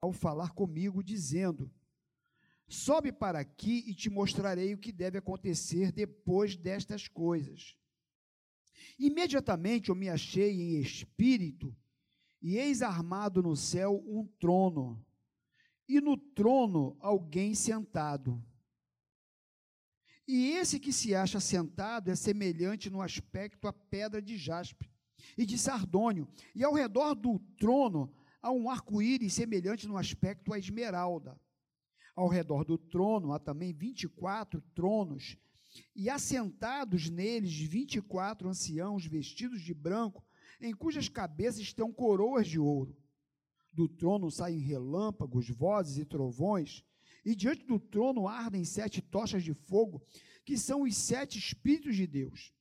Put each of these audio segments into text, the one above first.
ao falar comigo, dizendo: Sobe para aqui e te mostrarei o que deve acontecer depois destas coisas. Imediatamente eu me achei em espírito, e eis armado no céu um trono, e no trono alguém sentado. E esse que se acha sentado é semelhante no aspecto à pedra de jaspe e de sardônio, e ao redor do trono há um arco-íris semelhante no aspecto à esmeralda. Ao redor do trono há também 24 tronos, e assentados neles 24 anciãos vestidos de branco, em cujas cabeças estão coroas de ouro. Do trono saem relâmpagos, vozes e trovões, e diante do trono ardem sete tochas de fogo, que são os sete Espíritos de Deus.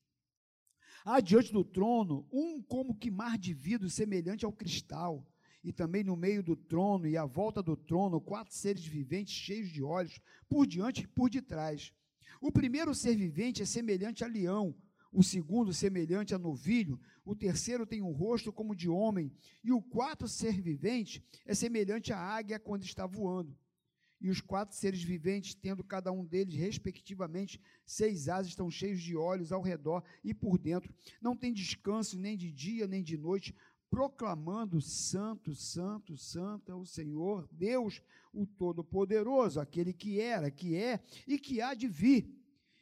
Há diante do trono um como que mar de vidro semelhante ao cristal, e também no meio do trono e à volta do trono, quatro seres viventes cheios de olhos, por diante e por detrás. O primeiro ser vivente é semelhante a leão, o segundo semelhante a novilho, o terceiro tem um rosto como de homem, e o quarto ser vivente é semelhante à águia quando está voando. E os quatro seres viventes, tendo cada um deles, respectivamente, seis asas, estão cheios de olhos ao redor e por dentro. Não tem descanso nem de dia nem de noite, proclamando: Santo, Santo, Santo é o Senhor, Deus, o Todo-Poderoso, aquele que era, que é e que há de vir.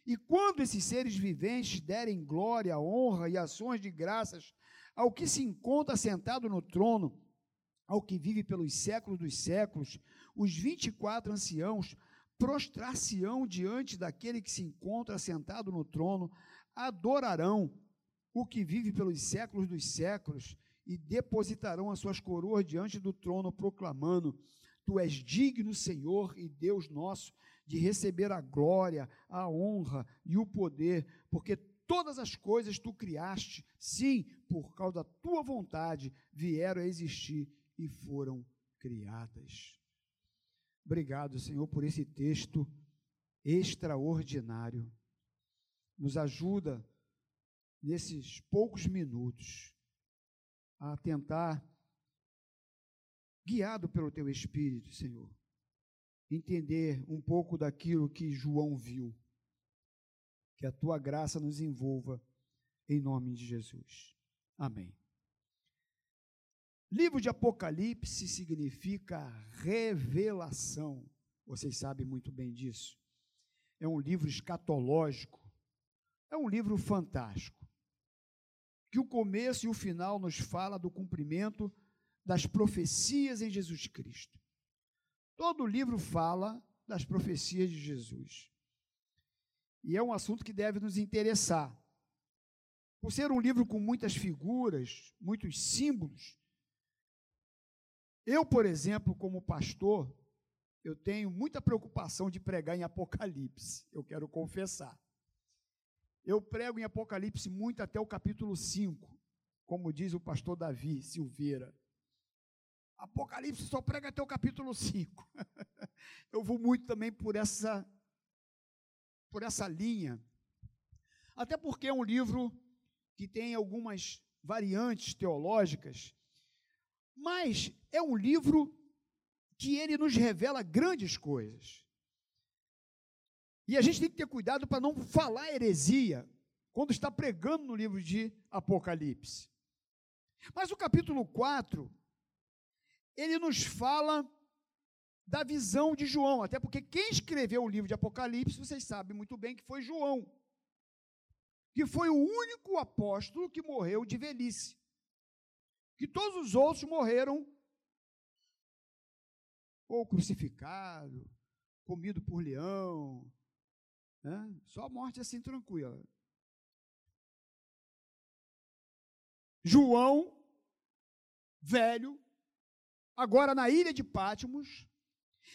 E quando esses seres viventes derem glória, honra e ações de graças ao que se encontra sentado no trono, ao que vive pelos séculos dos séculos, os vinte e quatro anciãos prostrar-se-ão diante daquele que se encontra sentado no trono, adorarão o que vive pelos séculos dos séculos e depositarão as suas coroas diante do trono, proclamando: Tu és digno, Senhor e Deus nosso, de receber a glória, a honra e o poder, porque todas as coisas tu criaste, sim, por causa da tua vontade, vieram a existir e foram criadas. Obrigado, Senhor, por esse texto extraordinário. Nos ajuda nesses poucos minutos a tentar, guiado pelo teu Espírito, Senhor, entender um pouco daquilo que João viu. Que a tua graça nos envolva, em nome de Jesus. Amém. Livro de Apocalipse significa revelação. Vocês sabem muito bem disso. É um livro escatológico. É um livro fantástico que o começo e o final nos fala do cumprimento das profecias em Jesus Cristo. Todo o livro fala das profecias de Jesus. E é um assunto que deve nos interessar. Por ser um livro com muitas figuras, muitos símbolos, eu, por exemplo, como pastor, eu tenho muita preocupação de pregar em Apocalipse, eu quero confessar. Eu prego em Apocalipse muito até o capítulo 5, como diz o pastor Davi Silveira. Apocalipse só prega até o capítulo 5. Eu vou muito também por essa por essa linha. Até porque é um livro que tem algumas variantes teológicas, mas é um livro que ele nos revela grandes coisas. E a gente tem que ter cuidado para não falar heresia quando está pregando no livro de Apocalipse. Mas o capítulo 4, ele nos fala da visão de João, até porque quem escreveu o livro de Apocalipse, vocês sabem muito bem que foi João, que foi o único apóstolo que morreu de velhice. Que todos os outros morreram ou crucificado, comido por leão, né? Só a morte assim tranquila. João, velho, agora na ilha de Pátimos,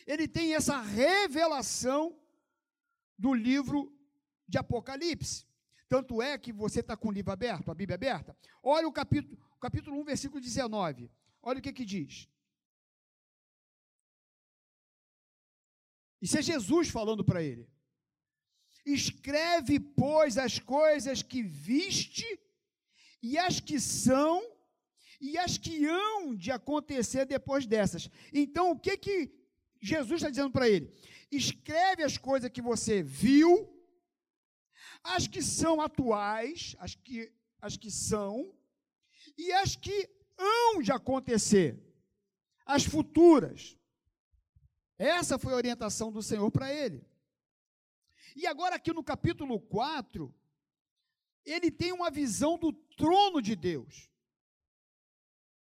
ele tem essa revelação do livro de Apocalipse. Tanto é que você está com o livro aberto, a Bíblia aberta. Olha o capítulo, capítulo 1, versículo 19. Olha o que, que diz. Isso é Jesus falando para ele. Escreve, pois, as coisas que viste e as que são e as que hão de acontecer depois dessas. Então, o que que Jesus está dizendo para ele? Escreve as coisas que você viu, as que são atuais, as que, as que são, e as que hão de acontecer, as futuras. Essa foi a orientação do Senhor para ele. E agora, aqui no capítulo 4, ele tem uma visão do trono de Deus.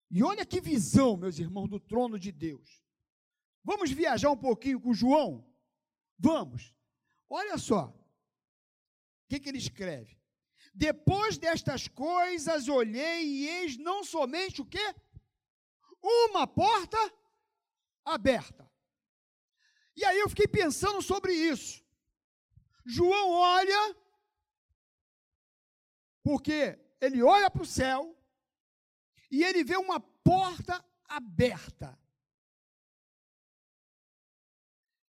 E olha que visão, meus irmãos, do trono de Deus. Vamos viajar um pouquinho com João? Vamos. Olha só. O que, que ele escreve? Depois destas coisas olhei e eis não somente o quê? Uma porta aberta. E aí eu fiquei pensando sobre isso. João olha, porque ele olha para o céu e ele vê uma porta aberta.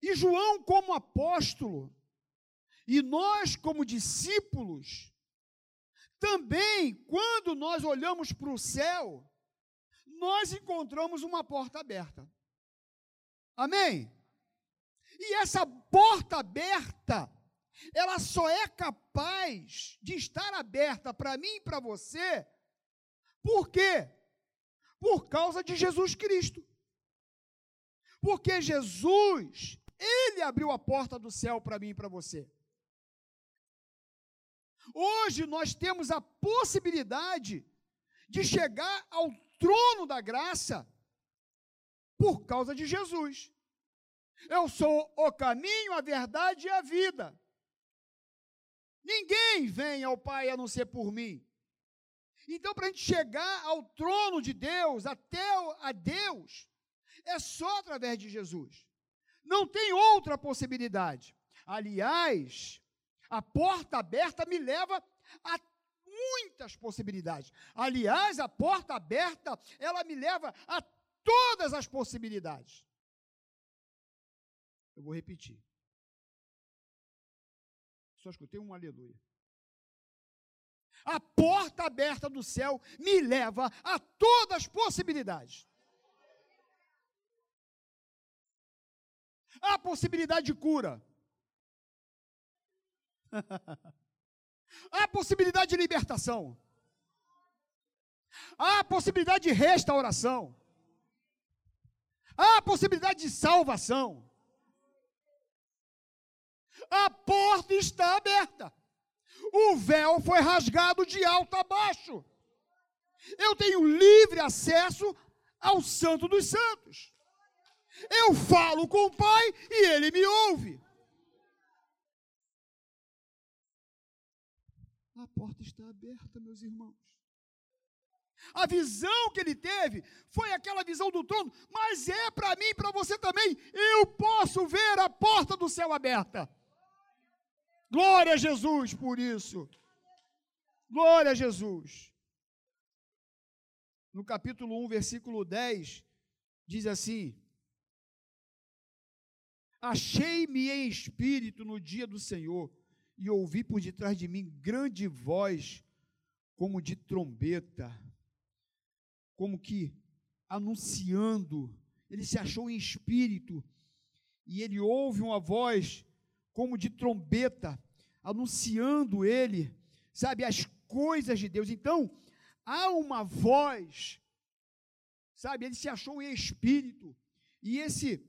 E João, como apóstolo, e nós, como discípulos, também, quando nós olhamos para o céu, nós encontramos uma porta aberta. Amém? E essa porta aberta, ela só é capaz de estar aberta para mim e para você, por quê? Por causa de Jesus Cristo. Porque Jesus, Ele abriu a porta do céu para mim e para você. Hoje nós temos a possibilidade de chegar ao trono da graça por causa de Jesus. Eu sou o caminho, a verdade e a vida. Ninguém vem ao Pai a não ser por mim. Então, para a gente chegar ao trono de Deus, até a Deus, é só através de Jesus. Não tem outra possibilidade. Aliás, a porta aberta me leva a muitas possibilidades. Aliás, a porta aberta, ela me leva a todas as possibilidades. Eu vou repetir. Só escutei um aleluia. A porta aberta do céu me leva a todas as possibilidades. Há possibilidade de cura. Há possibilidade de libertação. Há possibilidade de restauração. Há possibilidade de salvação. A porta está aberta. O véu foi rasgado de alto a baixo. Eu tenho livre acesso ao Santo dos Santos. Eu falo com o Pai e ele me ouve. A porta está aberta, meus irmãos. A visão que ele teve foi aquela visão do trono, mas é para mim e para você também. Eu posso ver a porta do céu aberta. Glória a Jesus por isso. Glória a Jesus. No capítulo 1, versículo 10, diz assim: Achei-me em espírito no dia do Senhor, e ouvi por detrás de mim grande voz, como de trombeta, como que anunciando. Ele se achou em espírito, e ele ouve uma voz como de trombeta, anunciando ele, sabe, as coisas de Deus. Então, há uma voz, sabe, ele se achou em espírito, e esse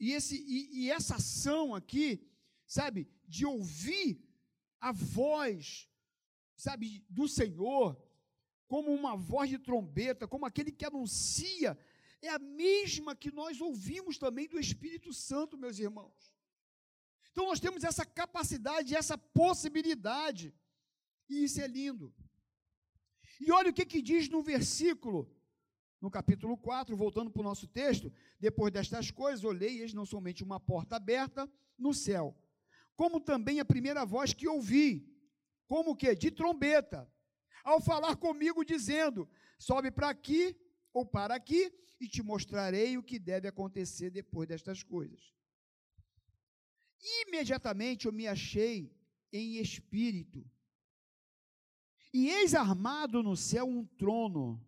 e, esse, e, e essa ação aqui, sabe, de ouvir a voz, sabe, do Senhor, como uma voz de trombeta, como aquele que anuncia é a mesma que nós ouvimos também do Espírito Santo, meus irmãos. Então nós temos essa capacidade, essa possibilidade, e isso é lindo. E olha o que, que diz no versículo, no capítulo 4, voltando para o nosso texto: depois destas coisas, olhei, eis não somente uma porta aberta no céu, como também a primeira voz que ouvi, como que? De trombeta, ao falar comigo, dizendo: sobe para aqui ou para aqui, e te mostrarei o que deve acontecer depois destas coisas. Imediatamente eu me achei em espírito, E eis armado no céu um trono,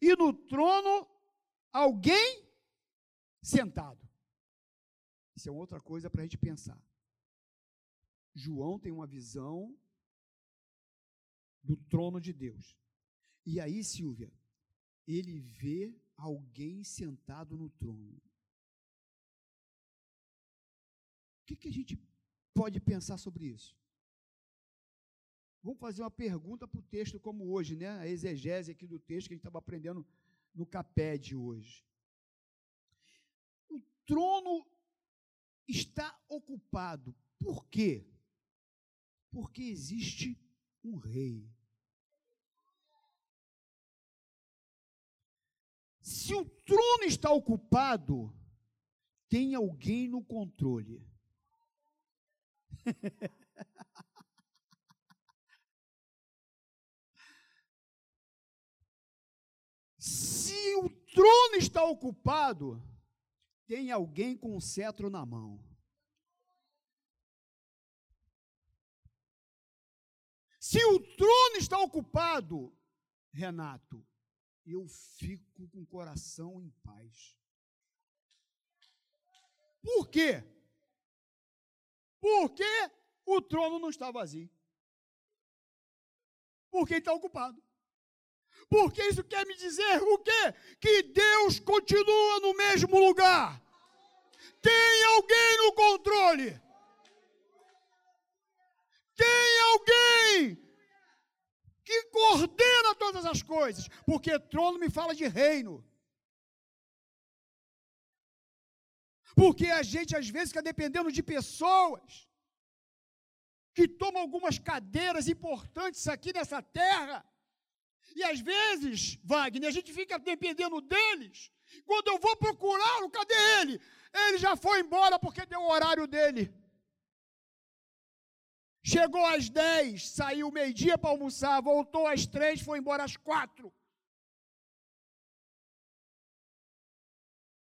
e no trono alguém sentado. Isso é outra coisa para a gente pensar. João tem uma visão do trono de Deus. E aí, Silvia, ele vê alguém sentado no trono. O que, que a gente pode pensar sobre isso? Vamos fazer uma pergunta para o texto como hoje, né? A exegese aqui do texto que a gente estava aprendendo no CAPED hoje. O trono está ocupado. Por quê? Porque existe um rei. Se o trono está ocupado, tem alguém no controle. Se o trono está ocupado, tem alguém com um cetro na mão. Se o trono está ocupado, Renato, eu fico com o coração em paz. Por quê? Porque o trono não está vazio. Porque está ocupado. Porque isso quer me dizer o quê? Que Deus continua no mesmo lugar. Tem alguém no controle. Tem alguém que coordena todas as coisas, porque trono me fala de reino. Porque a gente às vezes fica dependendo de pessoas que tomam algumas cadeiras importantes aqui nessa terra. E às vezes, Wagner, a gente fica dependendo deles. Quando eu vou procurá-lo, cadê ele? Ele já foi embora porque deu o horário dele. Chegou às 10, saiu meio-dia para almoçar, voltou às 3, foi embora às 4.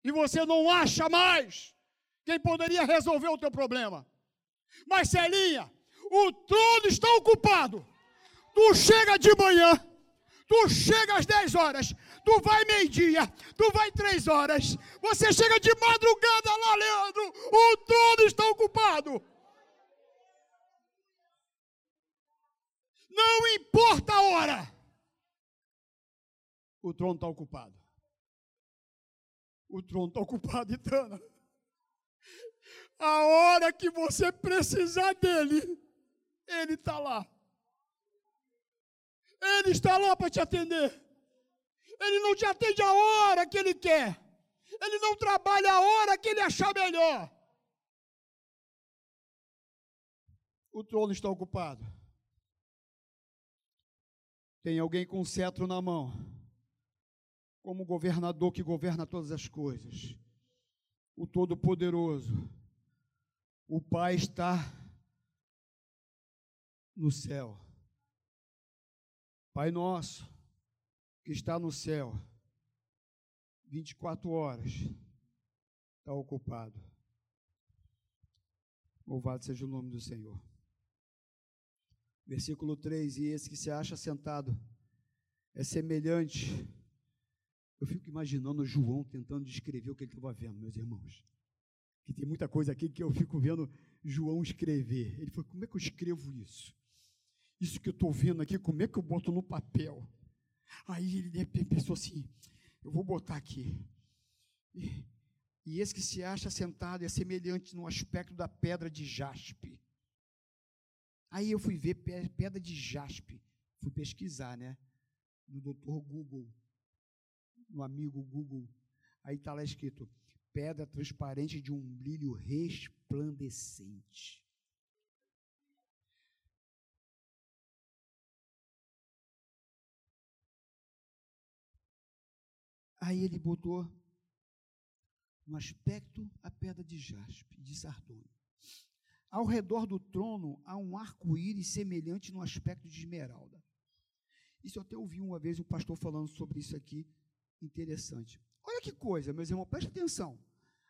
E você não acha mais quem poderia resolver o teu problema. Mas, Celinha, o trono está ocupado. Tu chega de manhã, tu chega às 10 horas, tu vai meio-dia, tu vai 3 horas, você chega de madrugada lá, Leandro, o trono está ocupado. Não importa a hora. O trono está ocupado. O trono está ocupado, Itana. A hora que você precisar dele, ele está lá. Ele está lá para te atender. Ele não te atende a hora que ele quer. Ele não trabalha a hora que ele achar melhor. O trono está ocupado. Tem alguém com um cetro na mão, como governador que governa todas as coisas, o Todo-Poderoso. O Pai está no céu. Pai nosso, que está no céu, 24 horas, está ocupado. Louvado seja o nome do Senhor. Versículo 3: E esse que se acha sentado é semelhante. Eu fico imaginando João tentando descrever o que ele estava vendo, meus irmãos. Que tem muita coisa aqui que eu fico vendo João escrever. Ele falou: como é que eu escrevo isso? Isso que eu estou vendo aqui, como é que eu boto no papel? Aí ele pensou assim: eu vou botar aqui. E, e esse que se acha sentado é semelhante no aspecto da pedra de jaspe Aí eu fui ver pedra de jaspe, fui pesquisar, né? No doutor Google, no amigo Google. Aí está lá escrito: pedra transparente de um brilho resplandecente. Aí ele botou no aspecto a pedra de jaspe, de sardônio. Ao redor do trono há um arco-íris semelhante no aspecto de esmeralda. Isso eu até ouvi uma vez um pastor falando sobre isso aqui, interessante. Olha que coisa, meus irmãos, preste atenção.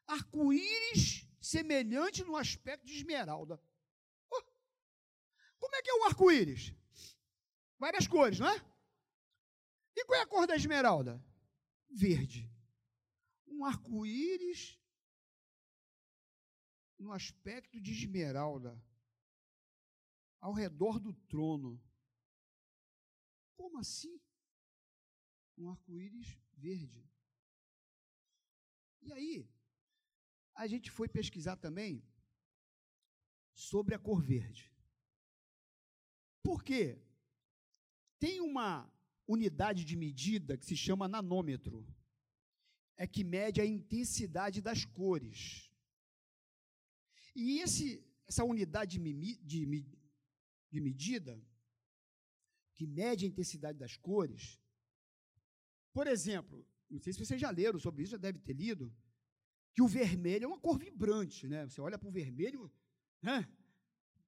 Arco-íris semelhante no aspecto de esmeralda. Oh, como é que é o arco-íris? várias cores, não é? E qual é a cor da esmeralda? Verde. Um arco-íris no aspecto de esmeralda ao redor do trono. Como assim? Um arco-íris verde. E aí, a gente foi pesquisar também sobre a cor verde. Por quê? Tem uma unidade de medida que se chama nanômetro. É que mede a intensidade das cores. E esse, essa unidade de, de, de medida, que mede a intensidade das cores, por exemplo, não sei se vocês já leram sobre isso, já deve ter lido, que o vermelho é uma cor vibrante, né? Você olha para o vermelho, né?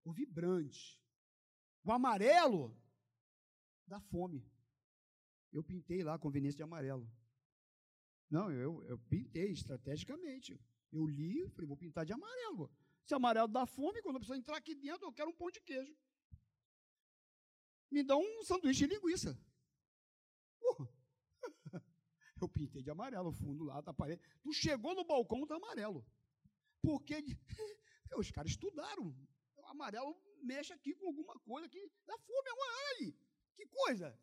Cor vibrante. O amarelo dá fome. Eu pintei lá a conveniência de amarelo. Não, eu, eu pintei estrategicamente. Eu li, falei, vou pintar de amarelo. Se amarelo dá fome, quando a pessoa entrar aqui dentro, eu quero um pão de queijo. Me dá um sanduíche de linguiça. Uh, eu pintei de amarelo o fundo lá da parede. Tu chegou no balcão, tá amarelo. Porque os caras estudaram. O amarelo mexe aqui com alguma coisa que dá fome. Olha aí, que coisa.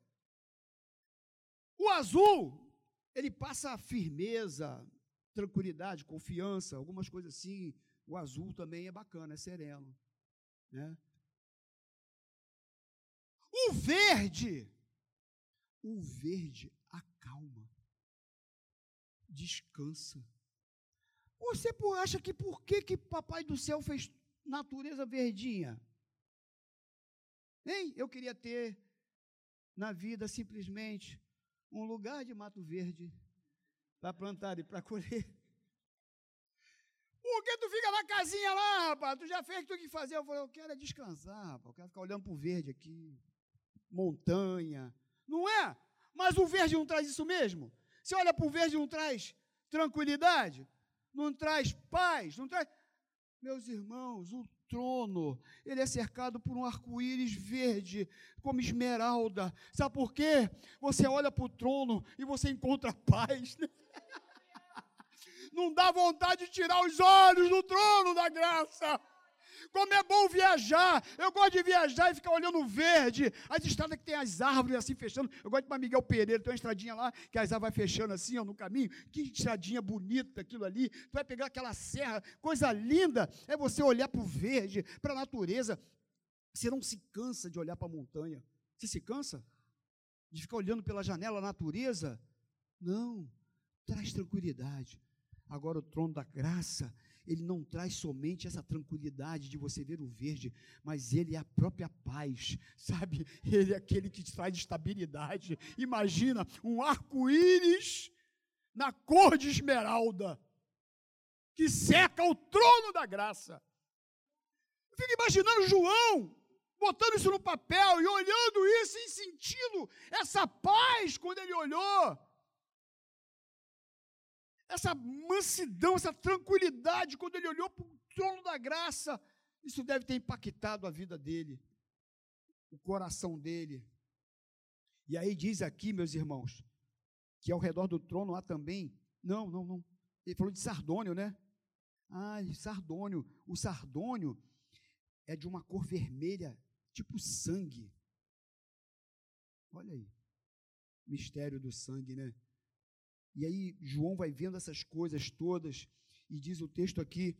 O azul, ele passa firmeza, tranquilidade, confiança, algumas coisas assim. O azul também é bacana, é sereno. Né? O verde, o verde acalma descansa. Você acha que por que, que Papai do Céu fez natureza verdinha? Hein? Eu queria ter na vida simplesmente um lugar de mato verde para plantar e para colher. Por que tu fica na casinha lá, rapaz? Tu já fez o que fazer? Eu falei, eu quero é descansar, rapaz. Eu quero ficar olhando para o verde aqui. Montanha. Não é? Mas o verde não traz isso mesmo? Você olha para o verde não traz tranquilidade, não traz paz, não traz. Meus irmãos, o trono, ele é cercado por um arco-íris verde, como esmeralda. Sabe por quê? Você olha para o trono e você encontra paz. Não dá vontade de tirar os olhos do trono da graça. Como é bom viajar. Eu gosto de viajar e ficar olhando verde. As estradas que tem as árvores assim fechando. Eu gosto de para Miguel Pereira, tem uma estradinha lá que as árvores vai fechando assim ó, no caminho. Que estradinha bonita aquilo ali. Tu vai pegar aquela serra, coisa linda. É você olhar para o verde, para a natureza. Você não se cansa de olhar para a montanha. Você se cansa? De ficar olhando pela janela a natureza? Não. Traz tranquilidade. Agora o trono da graça ele não traz somente essa tranquilidade de você ver o verde, mas ele é a própria paz, sabe? Ele é aquele que traz estabilidade. Imagina um arco-íris na cor de esmeralda, que seca o trono da graça. Eu fico imaginando João botando isso no papel e olhando isso e sentindo essa paz quando ele olhou essa mansidão, essa tranquilidade, quando ele olhou para o trono da graça, isso deve ter impactado a vida dele, o coração dele. E aí diz aqui, meus irmãos, que ao redor do trono há também. Não, não, não. Ele falou de sardônio, né? Ah, sardônio. O sardônio é de uma cor vermelha, tipo sangue. Olha aí. Mistério do sangue, né? E aí João vai vendo essas coisas todas e diz o texto aqui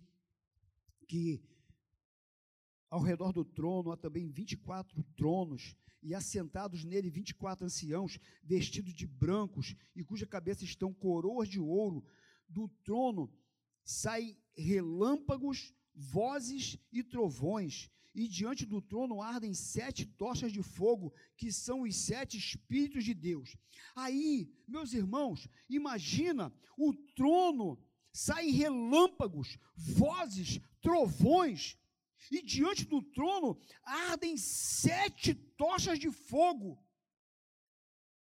que ao redor do trono há também 24 tronos, e assentados nele 24 anciãos, vestidos de brancos, e cuja cabeça estão coroas de ouro. Do trono saem relâmpagos, vozes e trovões, e diante do trono ardem sete tochas de fogo, que são os sete Espíritos de Deus. Aí, meus irmãos, imagina o trono, saem relâmpagos, vozes, trovões, e diante do trono ardem sete tochas de fogo.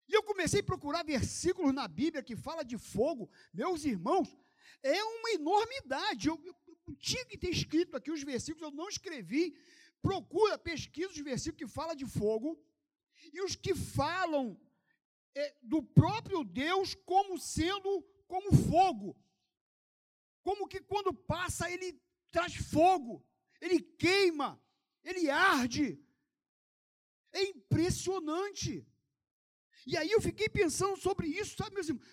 E eu comecei a procurar versículos na Bíblia que fala de fogo, meus irmãos, é uma enormidade. Eu, tinha que ter escrito aqui os versículos, eu não escrevi. Procura, pesquisa os versículos que fala de fogo e os que falam é, do próprio Deus como sendo como fogo. Como que quando passa ele traz fogo, ele queima, ele arde. É impressionante. E aí eu fiquei pensando sobre isso, sabe, meus irmãos?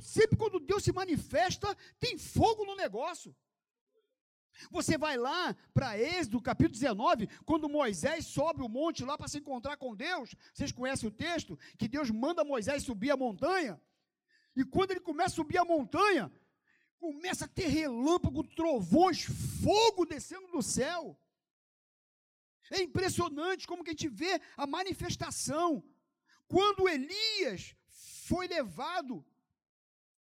Sempre quando Deus se manifesta, tem fogo no negócio. Você vai lá para Êxodo, capítulo 19, quando Moisés sobe o monte lá para se encontrar com Deus. Vocês conhecem o texto? Que Deus manda Moisés subir a montanha. E quando ele começa a subir a montanha, começa a ter relâmpago, trovões, fogo descendo do céu. É impressionante como que a gente vê a manifestação. Quando Elias foi levado,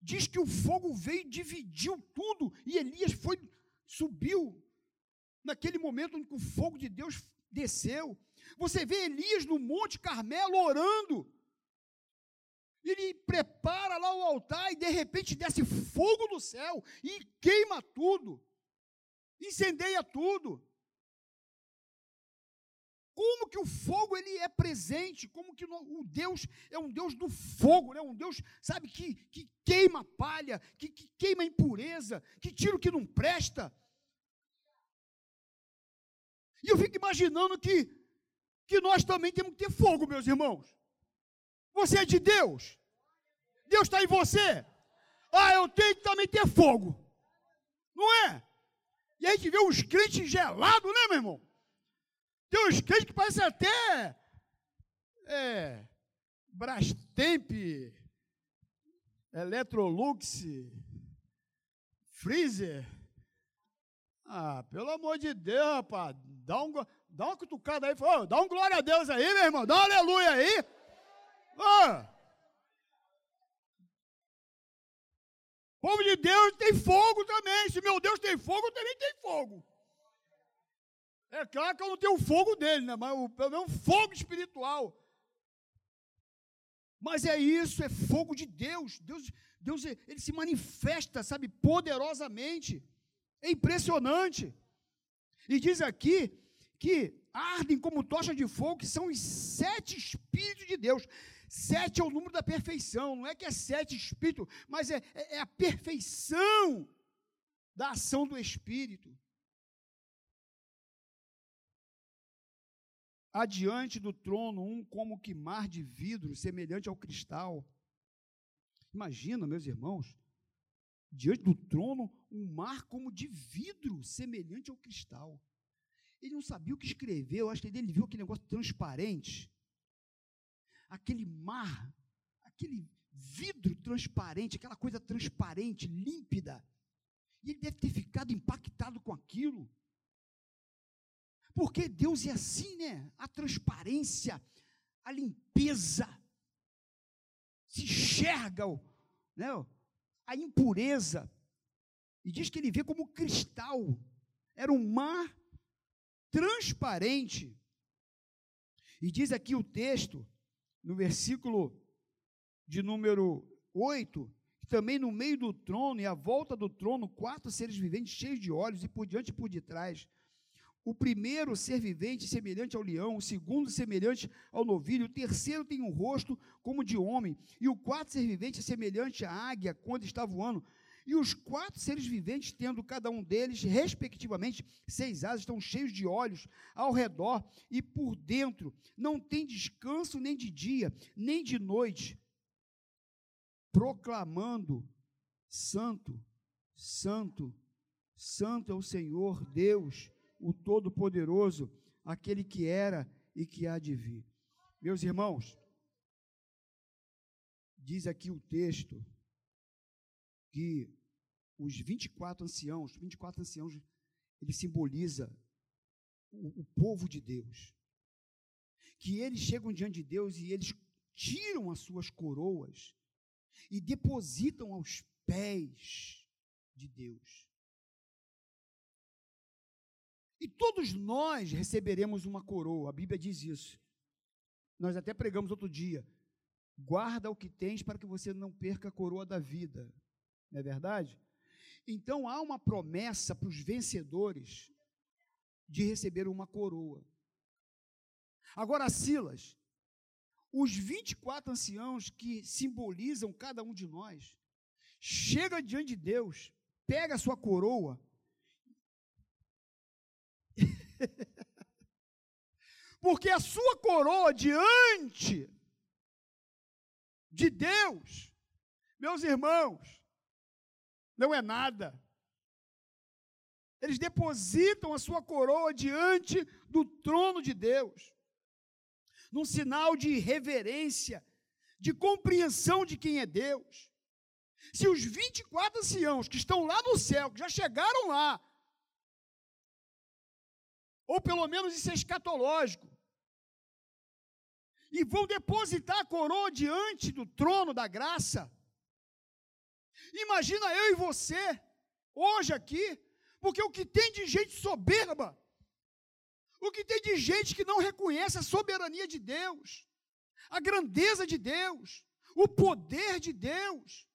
diz que o fogo veio e dividiu tudo, e Elias foi subiu naquele momento que o fogo de Deus desceu. Você vê Elias no Monte Carmelo orando. Ele prepara lá o altar e de repente desce fogo do céu e queima tudo, incendeia tudo. Como que o fogo ele é presente? Como que o Deus é um Deus do fogo, né? Um Deus, sabe, que, que queima palha, que, que queima impureza, que tira o que não presta. E eu fico imaginando que, que nós também temos que ter fogo, meus irmãos. Você é de Deus. Deus está em você. Ah, eu tenho que também ter fogo. Não é? E a gente vê os crentes gelados, né, meu irmão? Tem uns crentes que parecem até é, Brastemp, Electrolux, Freezer. Ah, pelo amor de Deus, rapaz, dá, um, dá uma cutucada aí, oh, dá um glória a Deus aí, meu irmão, dá um aleluia aí. Oh. Povo de Deus tem fogo também. Se meu Deus tem fogo, também tem fogo. É claro que eu não tenho o fogo dele, né? Mas pelo menos fogo espiritual. Mas é isso, é fogo de Deus. Deus, Deus ele se manifesta, sabe, poderosamente. É impressionante. E diz aqui que ardem como tocha de fogo, que são os sete espíritos de Deus. Sete é o número da perfeição, não é que é sete espíritos, mas é, é, é a perfeição da ação do Espírito. Adiante do trono um como que mar de vidro, semelhante ao cristal. Imagina, meus irmãos, diante do trono um mar como de vidro, semelhante ao cristal. Ele não sabia o que escrever, eu acho que ele viu aquele negócio transparente. Aquele mar, aquele vidro transparente, aquela coisa transparente, límpida. E ele deve ter ficado impactado com aquilo. Porque Deus é assim, né? A transparência, a limpeza, se enxerga né? a impureza. E diz que ele vê como cristal. Era um mar transparente. E diz aqui o texto, no versículo de número 8, que também no meio do trono e à volta do trono, quatro seres viventes cheios de olhos, e por diante e por detrás. O primeiro ser vivente semelhante ao leão, o segundo semelhante ao novilho, o terceiro tem um rosto como de homem, e o quarto ser vivente é semelhante à águia quando está voando. E os quatro seres viventes, tendo cada um deles, respectivamente, seis asas, estão cheios de olhos ao redor e por dentro. Não tem descanso nem de dia, nem de noite, proclamando: Santo, Santo, Santo é o Senhor Deus o Todo-Poderoso, aquele que era e que há de vir. Meus irmãos, diz aqui o texto que os 24 anciãos, 24 anciãos, ele simboliza o, o povo de Deus. Que eles chegam diante de Deus e eles tiram as suas coroas e depositam aos pés de Deus. E todos nós receberemos uma coroa, a Bíblia diz isso. Nós até pregamos outro dia. Guarda o que tens para que você não perca a coroa da vida. Não é verdade? Então há uma promessa para os vencedores de receber uma coroa. Agora, Silas, os 24 anciãos que simbolizam cada um de nós, chega diante de Deus, pega a sua coroa, porque a sua coroa diante de Deus, meus irmãos, não é nada. Eles depositam a sua coroa diante do trono de Deus, num sinal de reverência, de compreensão de quem é Deus. Se os 24 anciãos que estão lá no céu, que já chegaram lá, ou pelo menos isso é escatológico, e vão depositar a coroa diante do trono da graça. Imagina eu e você, hoje aqui, porque o que tem de gente soberba, o que tem de gente que não reconhece a soberania de Deus, a grandeza de Deus, o poder de Deus.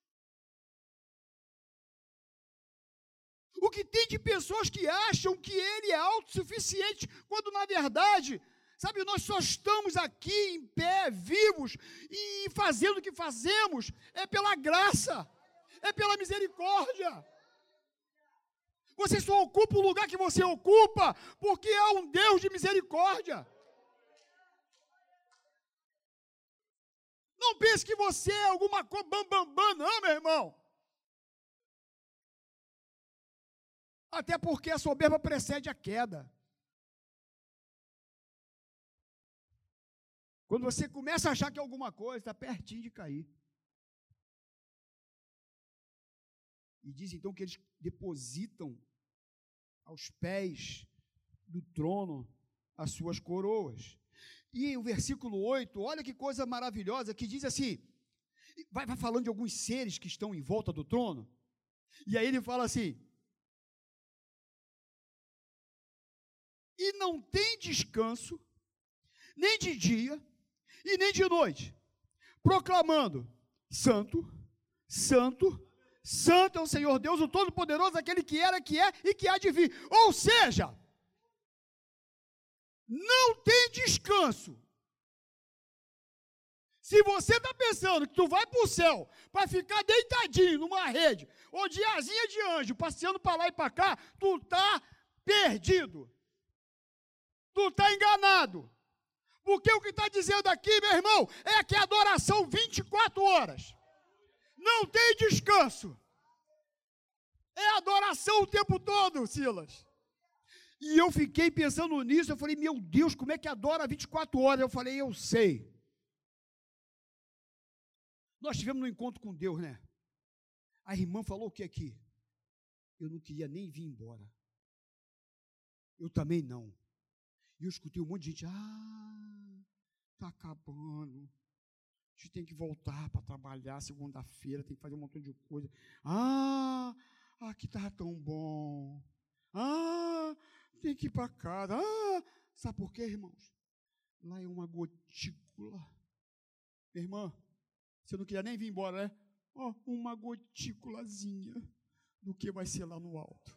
O que tem de pessoas que acham que ele é autossuficiente, quando na verdade Sabe, nós só estamos aqui em pé, vivos e fazendo o que fazemos é pela graça, é pela misericórdia. Você só ocupa o lugar que você ocupa porque há um Deus de misericórdia. Não pense que você é alguma coisa bam, bam, bam, não, meu irmão. Até porque a soberba precede a queda. Quando você começa a achar que alguma coisa está pertinho de cair. E diz então que eles depositam aos pés do trono as suas coroas. E o versículo 8, olha que coisa maravilhosa, que diz assim: vai, vai falando de alguns seres que estão em volta do trono, e aí ele fala assim: e não tem descanso, nem de dia, e nem de noite, proclamando: Santo, Santo, Santo é o Senhor Deus, o Todo-Poderoso, aquele que era, que é e que há de vir. Ou seja, não tem descanso. Se você está pensando que tu vai para o céu para ficar deitadinho numa rede, ou de asinha de anjo, passeando para lá e para cá, tu está perdido. Tu está enganado. Porque o que está dizendo aqui, meu irmão, é que a adoração 24 horas. Não tem descanso. É adoração o tempo todo, Silas. E eu fiquei pensando nisso, eu falei, meu Deus, como é que adora 24 horas? Eu falei, eu sei. Nós tivemos um encontro com Deus, né? A irmã falou o que aqui? Eu não queria nem vir embora. Eu também não. E eu escutei um monte de gente, ah, está acabando. A gente tem que voltar para trabalhar segunda-feira, tem que fazer um montão de coisa. Ah, aqui está tão bom. Ah, tem que ir para casa. Ah, sabe por quê, irmãos? Lá é uma gotícula. Irmã, você não queria nem vir embora, né? Ó, oh, uma gotículazinha do que vai ser lá no alto.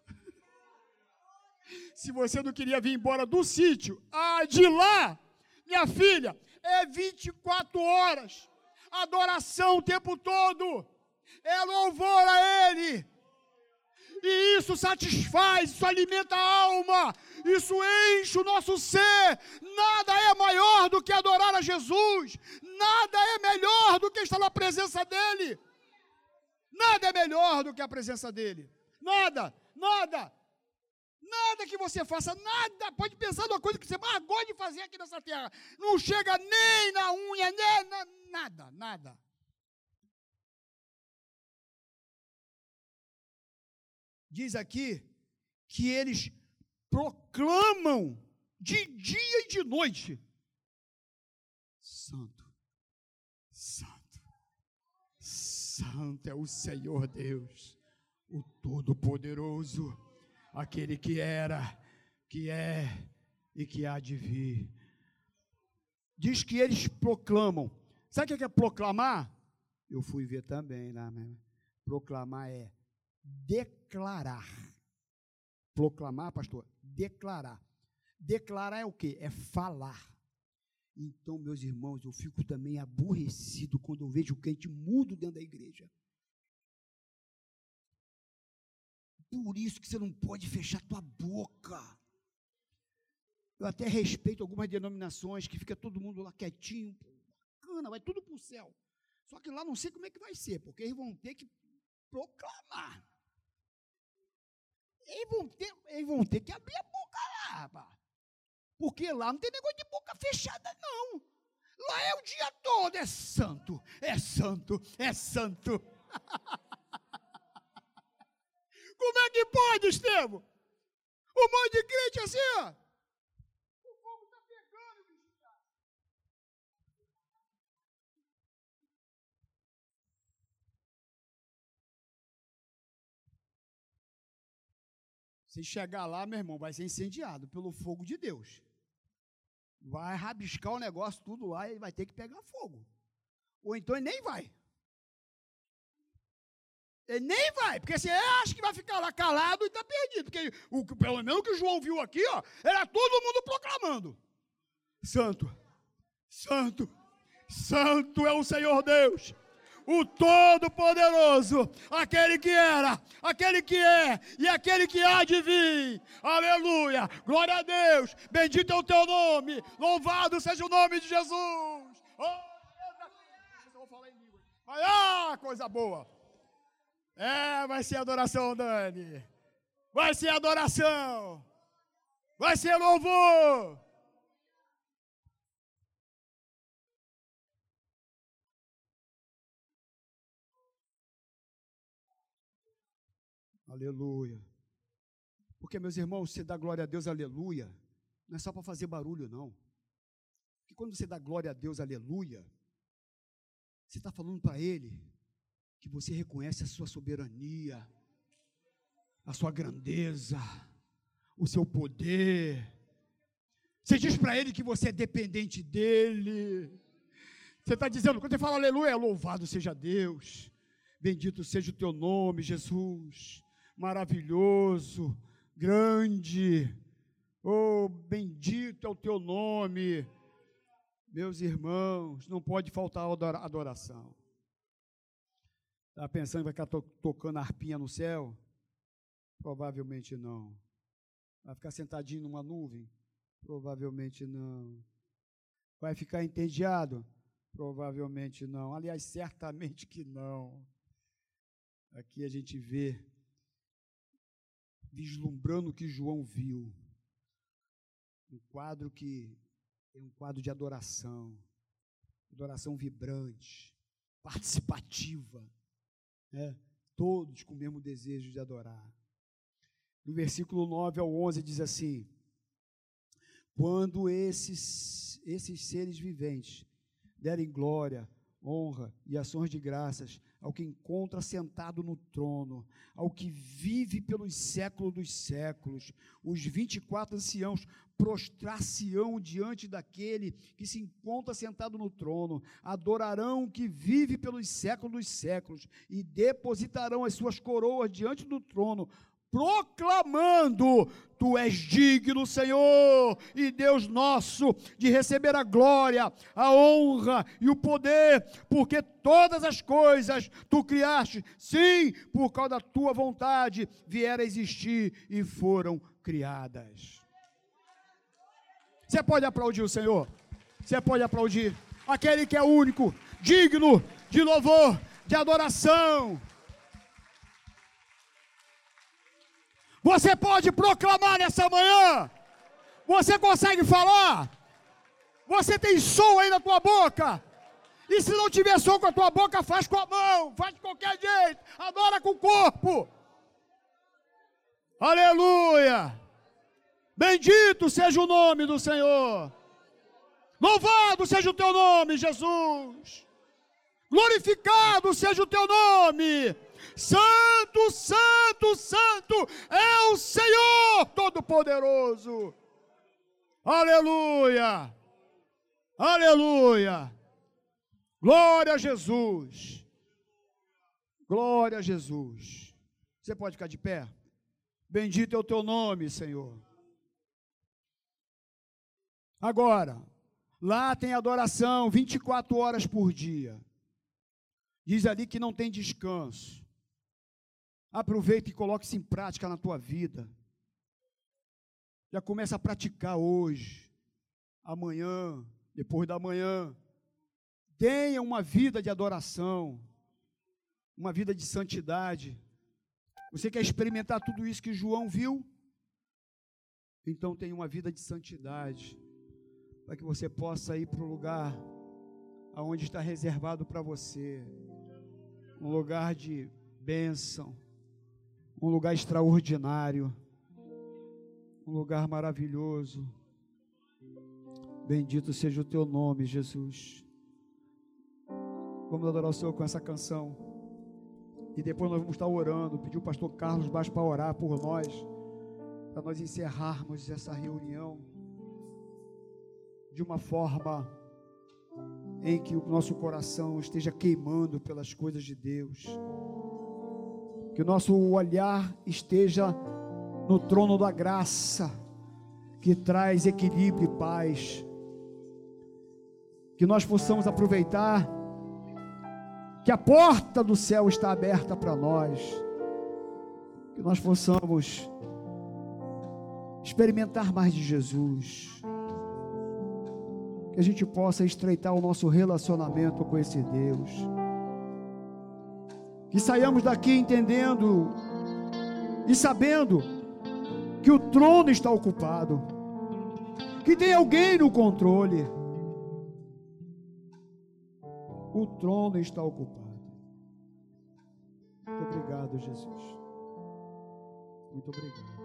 Se você não queria vir embora do sítio, ah, de lá, minha filha, é 24 horas, adoração o tempo todo, é louvor a Ele. E isso satisfaz, isso alimenta a alma, isso enche o nosso ser. Nada é maior do que adorar a Jesus, nada é melhor do que estar na presença dEle. Nada é melhor do que a presença dEle. Nada, nada. Nada que você faça, nada, pode pensar numa coisa que você mais gosta de fazer aqui nessa terra. Não chega nem na unha, nem na, nada, nada. Diz aqui que eles proclamam de dia e de noite: Santo, Santo, Santo é o Senhor Deus, o Todo-Poderoso aquele que era, que é e que há de vir. Diz que eles proclamam. Sabe o que é proclamar? Eu fui ver também lá. Né? Proclamar é declarar. Proclamar, pastor, declarar. Declarar é o que? É falar. Então, meus irmãos, eu fico também aborrecido quando eu vejo o crente mudo dentro da igreja. Por isso que você não pode fechar tua boca. Eu até respeito algumas denominações que fica todo mundo lá quietinho, bacana, vai tudo para o céu. Só que lá não sei como é que vai ser, porque eles vão ter que proclamar. Eles vão ter, eles vão ter que abrir a boca lá, rapaz. Porque lá não tem negócio de boca fechada, não. Lá é o dia todo, é santo, é santo, é santo. Como é que pode, Estevão? Um monte de crente assim, ó. O fogo está pegando, bicho. Se chegar lá, meu irmão, vai ser incendiado pelo fogo de Deus. Vai rabiscar o negócio tudo lá e vai ter que pegar fogo. Ou então ele nem vai. Ele nem vai, porque você acha que vai ficar lá calado e está perdido. Porque o, pelo menos o que o João viu aqui, ó, era todo mundo proclamando: Santo, Santo, Santo é o Senhor Deus, o Todo-Poderoso, aquele que era, aquele que é e aquele que há de vir. Aleluia, glória a Deus, bendito é o teu nome, louvado seja o nome de Jesus. Oh, ah, coisa boa. É, vai ser adoração, Dani. Vai ser adoração. Vai ser louvor. Aleluia. Porque, meus irmãos, você dá glória a Deus, aleluia, não é só para fazer barulho, não. Porque quando você dá glória a Deus, aleluia, você está falando para Ele, que você reconhece a sua soberania, a sua grandeza, o seu poder. Você diz para ele que você é dependente dele. Você está dizendo, quando você fala aleluia, louvado seja Deus, bendito seja o teu nome, Jesus, maravilhoso, grande, oh, bendito é o teu nome. Meus irmãos, não pode faltar adoração. Está pensando que vai ficar to tocando arpinha no céu? Provavelmente não. Vai ficar sentadinho numa nuvem? Provavelmente não. Vai ficar entediado? Provavelmente não. Aliás, certamente que não. Aqui a gente vê, vislumbrando o que João viu. Um quadro que é um quadro de adoração. Adoração vibrante, participativa né, todos com o mesmo desejo de adorar. No versículo 9 ao 11 diz assim: Quando esses, esses seres viventes derem glória, honra e ações de graças ao que encontra sentado no trono, ao que vive pelos séculos dos séculos. Os 24 anciãos prostrar-se-ão diante daquele que se encontra sentado no trono, adorarão o que vive pelos séculos dos séculos e depositarão as suas coroas diante do trono, proclamando: Tu és digno, Senhor e Deus nosso, de receber a glória, a honra e o poder, porque todas as coisas tu criaste, sim, por causa da tua vontade, vieram a existir e foram criadas. Você pode aplaudir o Senhor? Você pode aplaudir aquele que é único, digno de louvor, de adoração. Você pode proclamar nessa manhã. Você consegue falar? Você tem som aí na tua boca? E se não tiver som com a tua boca, faz com a mão, faz de qualquer jeito, adora com o corpo. Aleluia! Bendito seja o nome do Senhor. Louvado seja o teu nome, Jesus. Glorificado seja o teu nome. Santo, Santo, Santo é o Senhor Todo-Poderoso. Aleluia, aleluia. Glória a Jesus. Glória a Jesus. Você pode ficar de pé? Bendito é o teu nome, Senhor. Agora, Lá tem adoração 24 horas por dia. Diz ali que não tem descanso. Aproveita e coloque isso em prática na tua vida. Já começa a praticar hoje, amanhã, depois da manhã. Tenha uma vida de adoração, uma vida de santidade. Você quer experimentar tudo isso que João viu? Então tenha uma vida de santidade, para que você possa ir para o lugar aonde está reservado para você, um lugar de bênção, um lugar extraordinário, um lugar maravilhoso. Bendito seja o teu nome, Jesus. Vamos adorar o Senhor com essa canção. E depois nós vamos estar orando. Pedir o pastor Carlos Baixo para orar por nós. Para nós encerrarmos essa reunião de uma forma em que o nosso coração esteja queimando pelas coisas de Deus. Que o nosso olhar esteja no trono da graça, que traz equilíbrio e paz. Que nós possamos aproveitar que a porta do céu está aberta para nós. Que nós possamos experimentar mais de Jesus que a gente possa estreitar o nosso relacionamento com esse Deus. Que saiamos daqui entendendo e sabendo que o trono está ocupado, que tem alguém no controle. O trono está ocupado. Muito obrigado, Jesus. Muito obrigado.